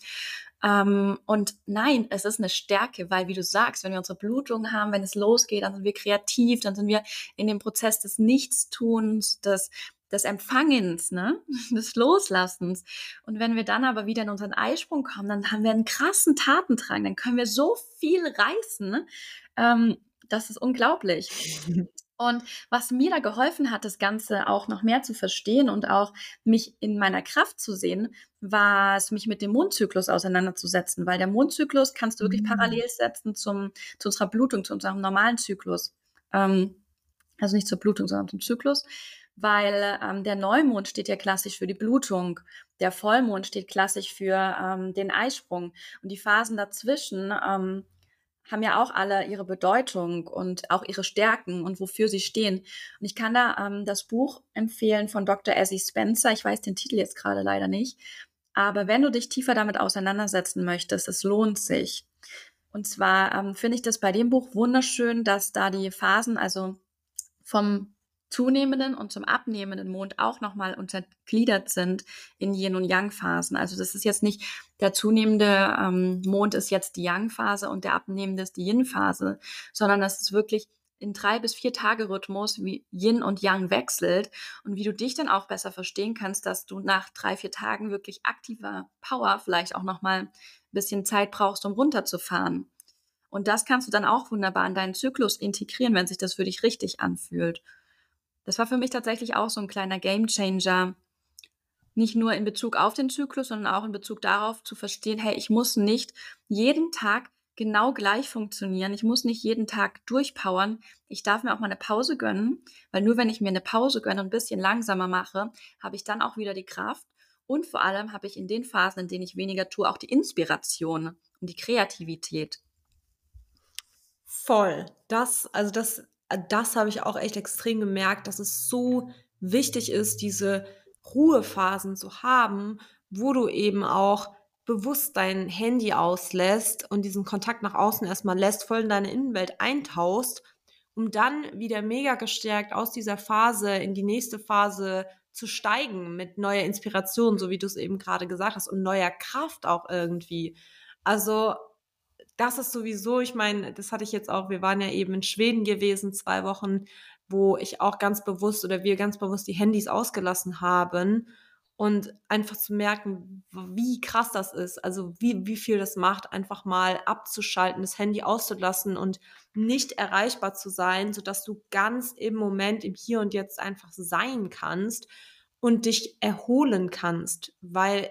Speaker 2: Ähm, und nein, es ist eine Stärke, weil wie du sagst, wenn wir unsere Blutung haben, wenn es losgeht, dann sind wir kreativ, dann sind wir in dem Prozess des Nichtstuns, des des Empfangens, ne? des Loslassens. Und wenn wir dann aber wieder in unseren Eisprung kommen, dann haben wir einen krassen Tatendrang, dann können wir so viel reißen. Ne? Ähm, das ist unglaublich. Und was mir da geholfen hat, das Ganze auch noch mehr zu verstehen und auch mich in meiner Kraft zu sehen, war es, mich mit dem Mondzyklus auseinanderzusetzen, weil der Mondzyklus kannst du wirklich mhm. parallel setzen zum, zu unserer Blutung, zu unserem normalen Zyklus. Ähm, also nicht zur Blutung, sondern zum Zyklus weil ähm, der Neumond steht ja klassisch für die Blutung, der Vollmond steht klassisch für ähm, den Eisprung und die Phasen dazwischen ähm, haben ja auch alle ihre Bedeutung und auch ihre Stärken und wofür sie stehen. Und ich kann da ähm, das Buch empfehlen von Dr. Essie Spencer. Ich weiß den Titel jetzt gerade leider nicht. Aber wenn du dich tiefer damit auseinandersetzen möchtest, es lohnt sich. Und zwar ähm, finde ich das bei dem Buch wunderschön, dass da die Phasen, also vom zunehmenden und zum abnehmenden Mond auch nochmal untergliedert sind in Yin- und Yang-Phasen. Also das ist jetzt nicht, der zunehmende ähm, Mond ist jetzt die Yang-Phase und der abnehmende ist die Yin-Phase, sondern das ist wirklich in drei bis vier Tage Rhythmus, wie Yin und Yang wechselt und wie du dich dann auch besser verstehen kannst, dass du nach drei, vier Tagen wirklich aktiver Power vielleicht auch nochmal ein bisschen Zeit brauchst, um runterzufahren. Und das kannst du dann auch wunderbar in deinen Zyklus integrieren, wenn sich das für dich richtig anfühlt. Das war für mich tatsächlich auch so ein kleiner Gamechanger. Nicht nur in Bezug auf den Zyklus, sondern auch in Bezug darauf zu verstehen, hey, ich muss nicht jeden Tag genau gleich funktionieren. Ich muss nicht jeden Tag durchpowern. Ich darf mir auch mal eine Pause gönnen, weil nur wenn ich mir eine Pause gönne und ein bisschen langsamer mache, habe ich dann auch wieder die Kraft. Und vor allem habe ich in den Phasen, in denen ich weniger tue, auch die Inspiration und die Kreativität.
Speaker 1: Voll. Das, also das das habe ich auch echt extrem gemerkt, dass es so wichtig ist, diese Ruhephasen zu haben, wo du eben auch bewusst dein Handy auslässt und diesen Kontakt nach außen erstmal lässt, voll in deine Innenwelt eintauchst, um dann wieder mega gestärkt aus dieser Phase in die nächste Phase zu steigen mit neuer Inspiration, so wie du es eben gerade gesagt hast, und neuer Kraft auch irgendwie. Also das ist sowieso, ich meine, das hatte ich jetzt auch, wir waren ja eben in Schweden gewesen, zwei Wochen, wo ich auch ganz bewusst oder wir ganz bewusst die Handys ausgelassen haben und einfach zu merken, wie krass das ist, also wie, wie viel das macht, einfach mal abzuschalten, das Handy auszulassen und nicht erreichbar zu sein, sodass du ganz im Moment, im Hier und Jetzt einfach sein kannst und dich erholen kannst, weil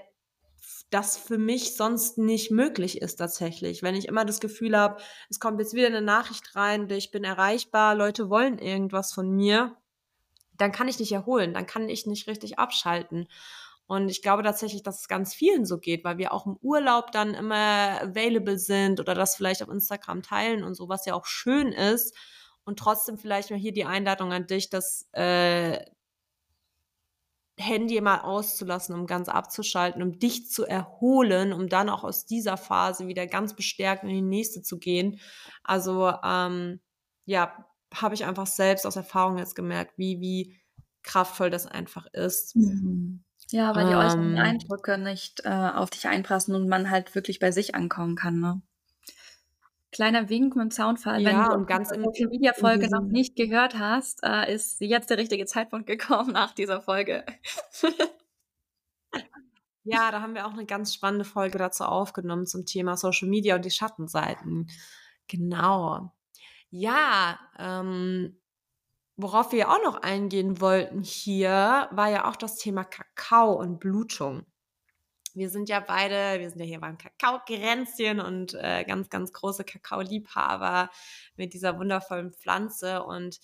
Speaker 1: das für mich sonst nicht möglich ist tatsächlich. Wenn ich immer das Gefühl habe, es kommt jetzt wieder eine Nachricht rein, ich bin erreichbar, Leute wollen irgendwas von mir, dann kann ich nicht erholen, dann kann ich nicht richtig abschalten. Und ich glaube tatsächlich, dass es ganz vielen so geht, weil wir auch im Urlaub dann immer available sind oder das vielleicht auf Instagram teilen und so, was ja auch schön ist. Und trotzdem vielleicht mal hier die Einladung an dich, dass äh, Handy mal auszulassen, um ganz abzuschalten, um dich zu erholen, um dann auch aus dieser Phase wieder ganz bestärkt in die nächste zu gehen. Also ähm, ja, habe ich einfach selbst aus Erfahrung jetzt gemerkt, wie, wie kraftvoll das einfach ist.
Speaker 2: Mhm. Ja, weil die ähm, äußeren Eindrücke nicht äh, auf dich einpassen und man halt wirklich bei sich ankommen kann. Ne? Kleiner Wink mit Soundfall.
Speaker 1: Ja, Wenn du ganz
Speaker 2: die Social Media Folge noch nicht gehört hast, äh, ist jetzt der richtige Zeitpunkt gekommen nach dieser Folge.
Speaker 1: ja, da haben wir auch eine ganz spannende Folge dazu aufgenommen zum Thema Social Media und die Schattenseiten. Genau. Ja, ähm, worauf wir auch noch eingehen wollten hier, war ja auch das Thema Kakao und Blutung wir sind ja beide, wir sind ja hier beim Kakaogränzchen und äh, ganz, ganz große Kakaoliebhaber mit dieser wundervollen Pflanze. Und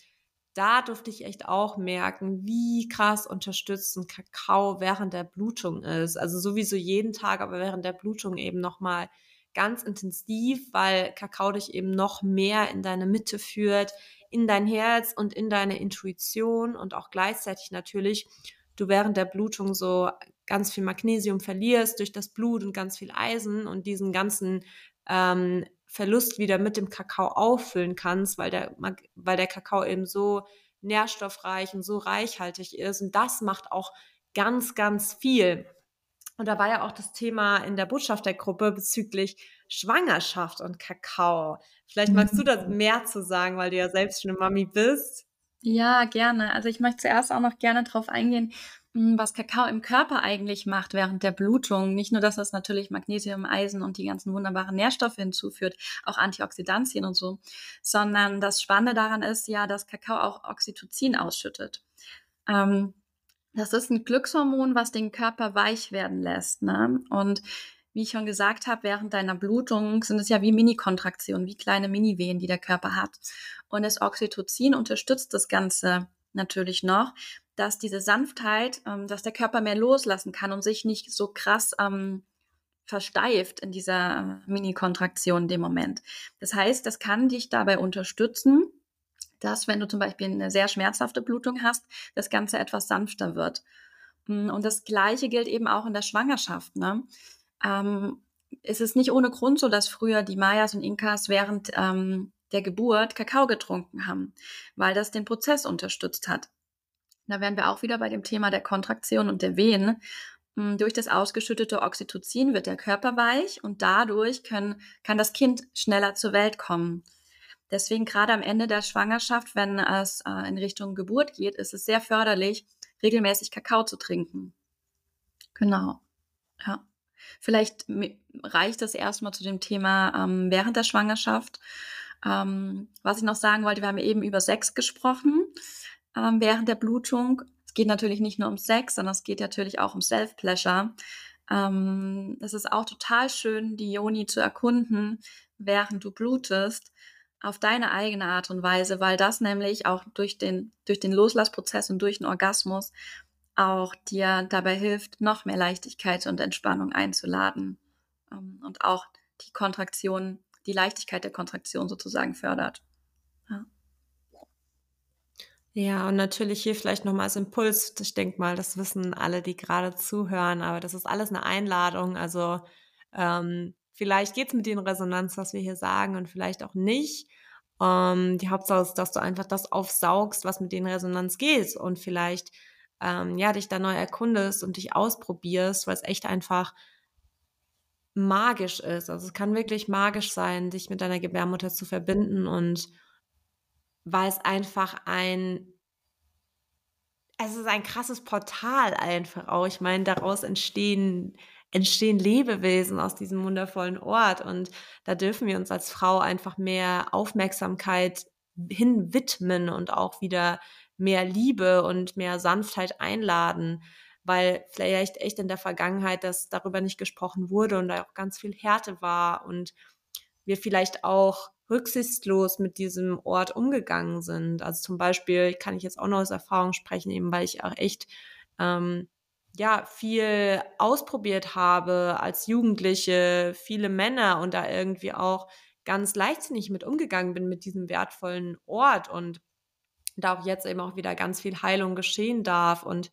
Speaker 1: da durfte ich echt auch merken, wie krass unterstützend Kakao während der Blutung ist. Also sowieso jeden Tag, aber während der Blutung eben nochmal ganz intensiv, weil Kakao dich eben noch mehr in deine Mitte führt, in dein Herz und in deine Intuition und auch gleichzeitig natürlich du während der Blutung so ganz viel Magnesium verlierst durch das Blut und ganz viel Eisen und diesen ganzen ähm, Verlust wieder mit dem Kakao auffüllen kannst, weil der, weil der Kakao eben so nährstoffreich und so reichhaltig ist. Und das macht auch ganz, ganz viel. Und da war ja auch das Thema in der Botschaft der Gruppe bezüglich Schwangerschaft und Kakao. Vielleicht magst du das mhm. mehr zu sagen, weil du ja selbst schon eine Mami bist.
Speaker 2: Ja, gerne. Also ich möchte zuerst auch noch gerne darauf eingehen, was Kakao im Körper eigentlich macht während der Blutung. Nicht nur, dass es natürlich Magnesium, Eisen und die ganzen wunderbaren Nährstoffe hinzuführt, auch Antioxidantien und so, sondern das Spannende daran ist ja, dass Kakao auch Oxytocin ausschüttet. Ähm, das ist ein Glückshormon, was den Körper weich werden lässt. Ne? Und wie ich schon gesagt habe, während deiner Blutung sind es ja wie Mini-Kontraktionen, wie kleine Mini-Wehen, die der Körper hat. Und das Oxytocin unterstützt das Ganze natürlich noch, dass diese Sanftheit, ähm, dass der Körper mehr loslassen kann und sich nicht so krass ähm, versteift in dieser Mini-Kontraktion in dem Moment. Das heißt, das kann dich dabei unterstützen, dass wenn du zum Beispiel eine sehr schmerzhafte Blutung hast, das Ganze etwas sanfter wird. Mm, und das Gleiche gilt eben auch in der Schwangerschaft. Ne? Ähm, es ist nicht ohne Grund so, dass früher die Mayas und Inkas während ähm, der Geburt Kakao getrunken haben, weil das den Prozess unterstützt hat. Da wären wir auch wieder bei dem Thema der Kontraktion und der Wehen. Mm, durch das ausgeschüttete Oxytocin wird der Körper weich und dadurch können, kann das Kind schneller zur Welt kommen. Deswegen gerade am Ende der Schwangerschaft, wenn es äh, in Richtung Geburt geht, ist es sehr förderlich, regelmäßig Kakao zu trinken. Genau. Ja. Vielleicht reicht das erstmal zu dem Thema ähm, während der Schwangerschaft. Ähm, was ich noch sagen wollte, wir haben eben über Sex gesprochen ähm, während der Blutung. Es geht natürlich nicht nur um Sex, sondern es geht natürlich auch um Self-Pleasure. Ähm, es ist auch total schön, die Yoni zu erkunden, während du blutest, auf deine eigene Art und Weise, weil das nämlich auch durch den, durch den Loslassprozess und durch den Orgasmus auch dir dabei hilft, noch mehr Leichtigkeit und Entspannung einzuladen ähm, und auch die Kontraktion, die Leichtigkeit der Kontraktion sozusagen fördert. Ja.
Speaker 1: Ja, und natürlich hier vielleicht nochmal als Impuls. Ich denke mal, das wissen alle, die gerade zuhören, aber das ist alles eine Einladung. Also ähm, vielleicht geht's mit in Resonanz, was wir hier sagen, und vielleicht auch nicht. Ähm, die Hauptsache ist, dass du einfach das aufsaugst, was mit in Resonanz geht. Und vielleicht ähm, ja, dich da neu erkundest und dich ausprobierst, weil es echt einfach magisch ist. Also es kann wirklich magisch sein, dich mit deiner Gebärmutter zu verbinden und weil es einfach ein es ist ein krasses Portal einfach auch. Ich meine, daraus entstehen entstehen Lebewesen aus diesem wundervollen Ort und da dürfen wir uns als Frau einfach mehr Aufmerksamkeit hin widmen und auch wieder mehr Liebe und mehr Sanftheit einladen, weil vielleicht echt in der Vergangenheit das darüber nicht gesprochen wurde und da auch ganz viel Härte war und wir vielleicht auch rücksichtslos mit diesem Ort umgegangen sind. Also zum Beispiel kann ich jetzt auch noch aus Erfahrung sprechen, eben weil ich auch echt ähm, ja viel ausprobiert habe als Jugendliche, viele Männer und da irgendwie auch ganz leichtsinnig mit umgegangen bin mit diesem wertvollen Ort und da auch jetzt eben auch wieder ganz viel Heilung geschehen darf und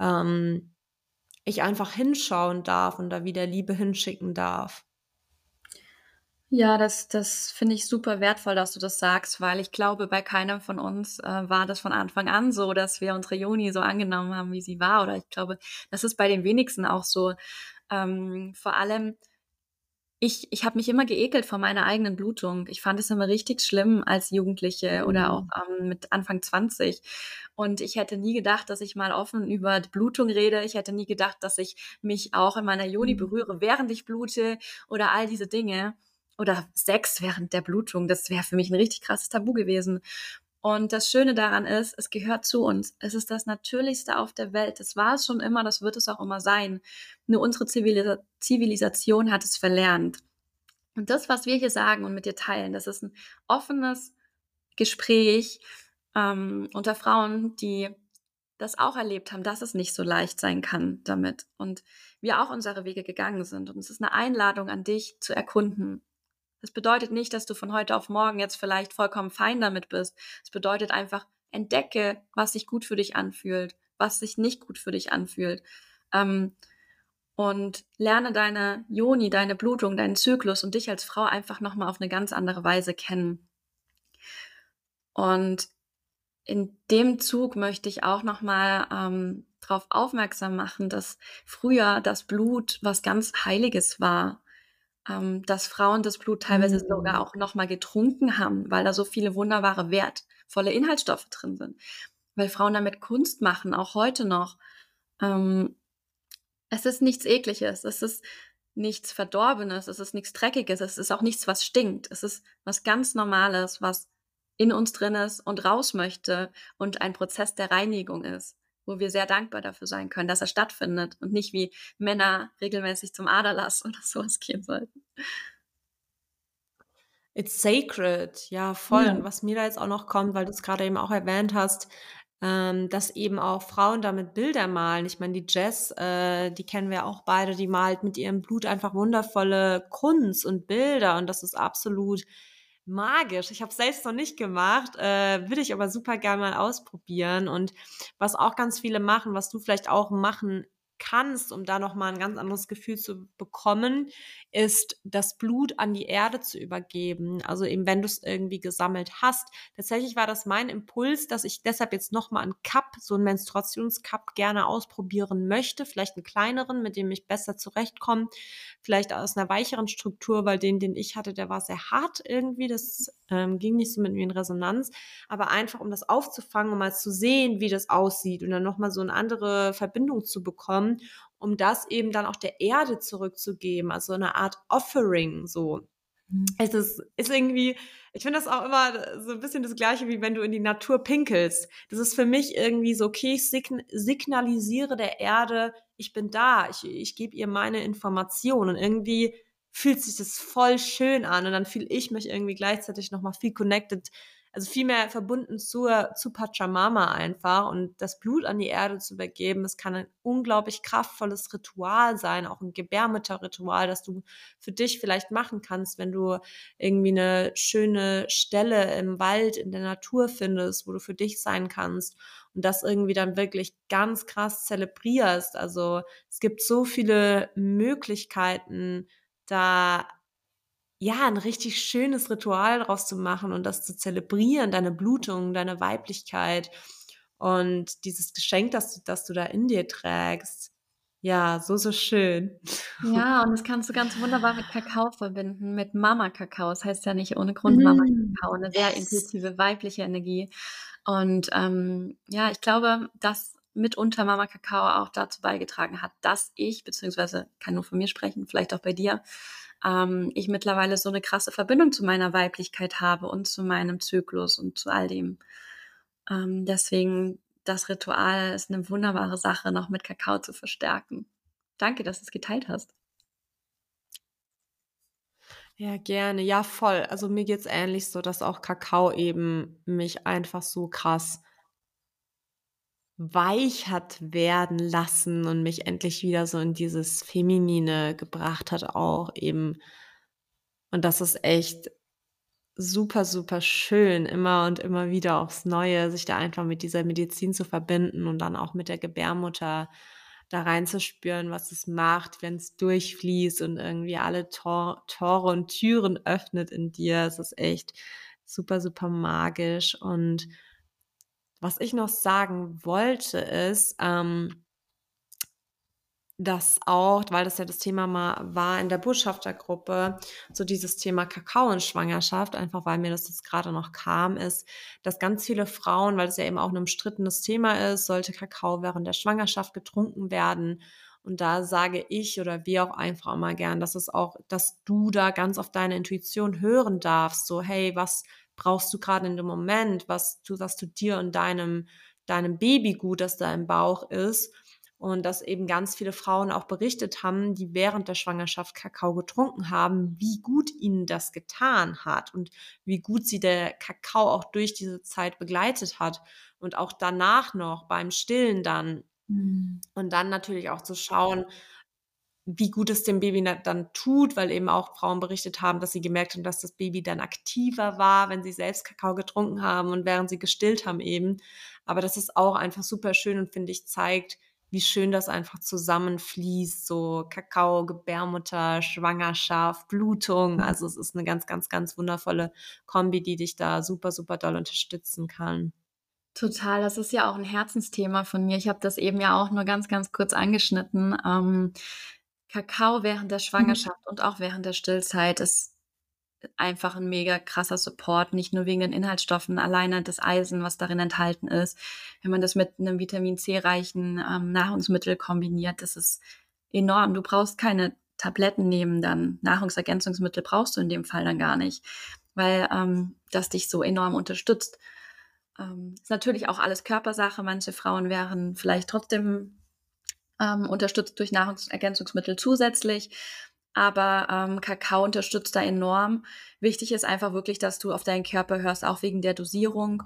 Speaker 1: ähm, ich einfach hinschauen darf und da wieder Liebe hinschicken darf.
Speaker 2: Ja, das, das finde ich super wertvoll, dass du das sagst, weil ich glaube, bei keinem von uns äh, war das von Anfang an so, dass wir unsere Joni so angenommen haben, wie sie war. Oder ich glaube, das ist bei den wenigsten auch so. Ähm, vor allem, ich, ich habe mich immer geekelt vor meiner eigenen Blutung. Ich fand es immer richtig schlimm als Jugendliche oder auch mhm. ähm, mit Anfang 20. Und ich hätte nie gedacht, dass ich mal offen über Blutung rede. Ich hätte nie gedacht, dass ich mich auch in meiner Joni mhm. berühre, während ich blute oder all diese Dinge. Oder Sex während der Blutung. Das wäre für mich ein richtig krasses Tabu gewesen. Und das Schöne daran ist, es gehört zu uns. Es ist das Natürlichste auf der Welt. Das war es schon immer, das wird es auch immer sein. Nur unsere Zivilisa Zivilisation hat es verlernt. Und das, was wir hier sagen und mit dir teilen, das ist ein offenes Gespräch, ähm, unter Frauen, die das auch erlebt haben, dass es nicht so leicht sein kann damit und wir auch unsere Wege gegangen sind. Und es ist eine Einladung an dich zu erkunden. Das bedeutet nicht, dass du von heute auf morgen jetzt vielleicht vollkommen fein damit bist. Es bedeutet einfach, entdecke, was sich gut für dich anfühlt, was sich nicht gut für dich anfühlt. Ähm, und lerne deine Joni, deine Blutung, deinen Zyklus und dich als Frau einfach nochmal auf eine ganz andere Weise kennen. Und in dem Zug möchte ich auch nochmal ähm, darauf aufmerksam machen, dass früher das Blut was ganz Heiliges war. Ähm, dass Frauen das Blut teilweise mhm. sogar auch nochmal getrunken haben, weil da so viele wunderbare, wertvolle Inhaltsstoffe drin sind. Weil Frauen damit Kunst machen, auch heute noch. Ähm, es ist nichts Ekliges, es ist nichts Verdorbenes, es ist nichts Dreckiges, es ist auch nichts, was stinkt. Es ist was ganz Normales, was in uns drin ist und raus möchte und ein Prozess der Reinigung ist, wo wir sehr dankbar dafür sein können, dass er stattfindet und nicht wie Männer regelmäßig zum Aderlass oder sowas gehen sollten.
Speaker 1: It's sacred, ja, voll. Ja. Und was mir da jetzt auch noch kommt, weil du es gerade eben auch erwähnt hast, ähm, dass eben auch Frauen damit Bilder malen. Ich meine, die Jess, äh, die kennen wir auch beide, die malt mit ihrem Blut einfach wundervolle Kunst und Bilder und das ist absolut magisch. Ich habe es selbst noch nicht gemacht, äh, würde ich aber super gerne mal ausprobieren. Und was auch ganz viele machen, was du vielleicht auch machen kannst, um da nochmal ein ganz anderes Gefühl zu bekommen, ist das Blut an die Erde zu übergeben. Also eben, wenn du es irgendwie gesammelt hast. Tatsächlich war das mein Impuls, dass ich deshalb jetzt nochmal einen Cup, so einen Menstruationscup gerne ausprobieren möchte. Vielleicht einen kleineren, mit dem ich besser zurechtkomme. Vielleicht aus einer weicheren Struktur, weil den, den ich hatte, der war sehr hart irgendwie. Das ähm, ging nicht so mit mir in Resonanz. Aber einfach, um das aufzufangen, um mal zu sehen, wie das aussieht und dann nochmal so eine andere Verbindung zu bekommen um das eben dann auch der Erde zurückzugeben, also eine Art Offering so. Mhm. Es ist, ist irgendwie, ich finde das auch immer so ein bisschen das Gleiche, wie wenn du in die Natur pinkelst. Das ist für mich irgendwie so, okay, ich signalisiere der Erde, ich bin da, ich, ich gebe ihr meine Informationen. Und irgendwie fühlt sich das voll schön an. Und dann fühle ich mich irgendwie gleichzeitig nochmal viel connected also viel mehr verbunden zur, zu Pachamama einfach und das Blut an die Erde zu übergeben. Es kann ein unglaublich kraftvolles Ritual sein, auch ein Gebärmutterritual, das du für dich vielleicht machen kannst, wenn du irgendwie eine schöne Stelle im Wald, in der Natur findest, wo du für dich sein kannst und das irgendwie dann wirklich ganz krass zelebrierst. Also es gibt so viele Möglichkeiten, da ja, ein richtig schönes Ritual draus zu machen und das zu zelebrieren, deine Blutung, deine Weiblichkeit und dieses Geschenk, das du, das du da in dir trägst. Ja, so, so schön.
Speaker 2: Ja, und das kannst du ganz wunderbar mit Kakao verbinden, mit Mama-Kakao. Das heißt ja nicht ohne Grund mm. Mama-Kakao, eine sehr intuitive weibliche Energie. Und ähm, ja, ich glaube, dass mitunter Mama Kakao auch dazu beigetragen hat, dass ich, beziehungsweise kann nur von mir sprechen, vielleicht auch bei dir, ähm, ich mittlerweile so eine krasse Verbindung zu meiner Weiblichkeit habe und zu meinem Zyklus und zu all dem. Ähm, deswegen, das Ritual ist eine wunderbare Sache, noch mit Kakao zu verstärken. Danke, dass du es geteilt hast.
Speaker 1: Ja, gerne. Ja, voll. Also mir geht's ähnlich so, dass auch Kakao eben mich einfach so krass weich hat werden lassen und mich endlich wieder so in dieses Feminine gebracht hat auch eben. Und das ist echt super, super schön, immer und immer wieder aufs Neue, sich da einfach mit dieser Medizin zu verbinden und dann auch mit der Gebärmutter da reinzuspüren, was es macht, wenn es durchfließt und irgendwie alle Tor Tore und Türen öffnet in dir. Es ist echt super, super magisch und was ich noch sagen wollte, ist, ähm, dass auch, weil das ja das Thema mal war in der Botschaftergruppe, so dieses Thema Kakao in Schwangerschaft, einfach weil mir das jetzt gerade noch kam, ist, dass ganz viele Frauen, weil es ja eben auch ein umstrittenes Thema ist, sollte Kakao während der Schwangerschaft getrunken werden. Und da sage ich oder wir auch einfach immer gern, dass es auch, dass du da ganz auf deine Intuition hören darfst. So, hey, was brauchst du gerade in dem Moment, was du, was du dir und deinem, deinem Baby gut, das da im Bauch ist. Und dass eben ganz viele Frauen auch berichtet haben, die während der Schwangerschaft Kakao getrunken haben, wie gut ihnen das getan hat und wie gut sie der Kakao auch durch diese Zeit begleitet hat und auch danach noch beim Stillen dann. Mhm. Und dann natürlich auch zu schauen, wie gut es dem Baby dann tut, weil eben auch Frauen berichtet haben, dass sie gemerkt haben, dass das Baby dann aktiver war, wenn sie selbst Kakao getrunken haben und während sie gestillt haben eben. Aber das ist auch einfach super schön und finde ich zeigt, wie schön das einfach zusammenfließt, so Kakao, Gebärmutter, Schwangerschaft, Blutung. Also es ist eine ganz, ganz, ganz wundervolle Kombi, die dich da super, super doll unterstützen kann.
Speaker 2: Total, das ist ja auch ein Herzensthema von mir. Ich habe das eben ja auch nur ganz, ganz kurz angeschnitten. Ähm, Kakao während der mhm. Schwangerschaft mhm. und auch während der Stillzeit ist einfach ein mega krasser Support, nicht nur wegen den Inhaltsstoffen, alleine das Eisen, was darin enthalten ist. Wenn man das mit einem Vitamin C reichen ähm, Nahrungsmittel kombiniert, das ist enorm. Du brauchst keine Tabletten nehmen, dann Nahrungsergänzungsmittel brauchst du in dem Fall dann gar nicht, weil ähm, das dich so enorm unterstützt. Ähm, ist natürlich auch alles Körpersache. Manche Frauen wären vielleicht trotzdem ähm, unterstützt durch Nahrungsergänzungsmittel zusätzlich. Aber ähm, Kakao unterstützt da enorm. Wichtig ist einfach wirklich, dass du auf deinen Körper hörst, auch wegen der Dosierung.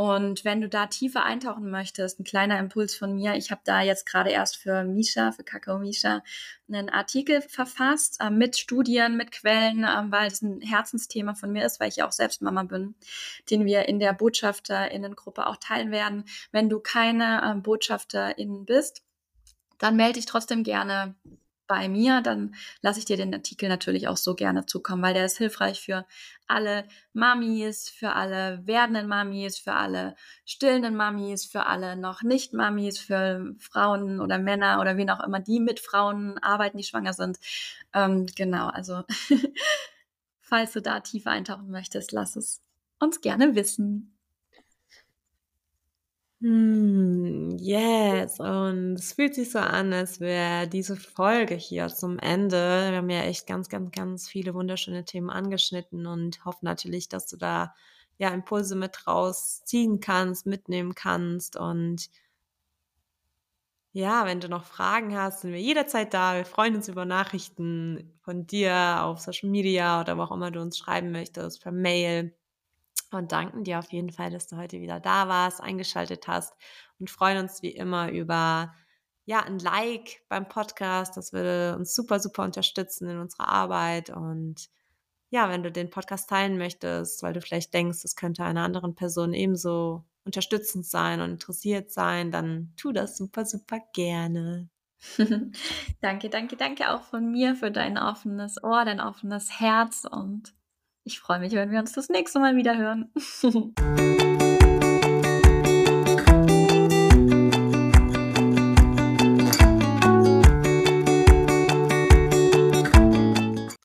Speaker 2: Und wenn du da tiefer eintauchen möchtest, ein kleiner Impuls von mir. Ich habe da jetzt gerade erst für Misha, für Kakao Misha, einen Artikel verfasst äh, mit Studien, mit Quellen, äh, weil es ein Herzensthema von mir ist, weil ich auch selbst Mama bin, den wir in der Botschafterinnengruppe auch teilen werden. Wenn du keine äh, Botschafterin bist, dann melde dich trotzdem gerne bei mir, dann lasse ich dir den Artikel natürlich auch so gerne zukommen, weil der ist hilfreich für alle Mamis, für alle werdenden Mamis, für alle stillenden Mamis, für alle noch nicht Mamis, für Frauen oder Männer oder wen auch immer, die mit Frauen arbeiten, die schwanger sind. Ähm, genau, also falls du da tiefer eintauchen möchtest, lass es uns gerne wissen.
Speaker 1: Hm, yes. Und es fühlt sich so an, als wäre diese Folge hier zum Ende. Wir haben ja echt ganz, ganz, ganz viele wunderschöne Themen angeschnitten und hoffen natürlich, dass du da ja Impulse mit rausziehen kannst, mitnehmen kannst. Und ja, wenn du noch Fragen hast, sind wir jederzeit da. Wir freuen uns über Nachrichten von dir auf Social Media oder wo auch immer du uns schreiben möchtest, per Mail und danken dir auf jeden Fall, dass du heute wieder da warst, eingeschaltet hast und freuen uns wie immer über ja, ein Like beim Podcast. Das würde uns super, super unterstützen in unserer Arbeit. Und ja, wenn du den Podcast teilen möchtest, weil du vielleicht denkst, es könnte einer anderen Person ebenso unterstützend sein und interessiert sein, dann tu das super, super gerne.
Speaker 2: danke, danke, danke auch von mir für dein offenes Ohr, dein offenes Herz und ich freue mich, wenn wir uns das nächste Mal wieder hören.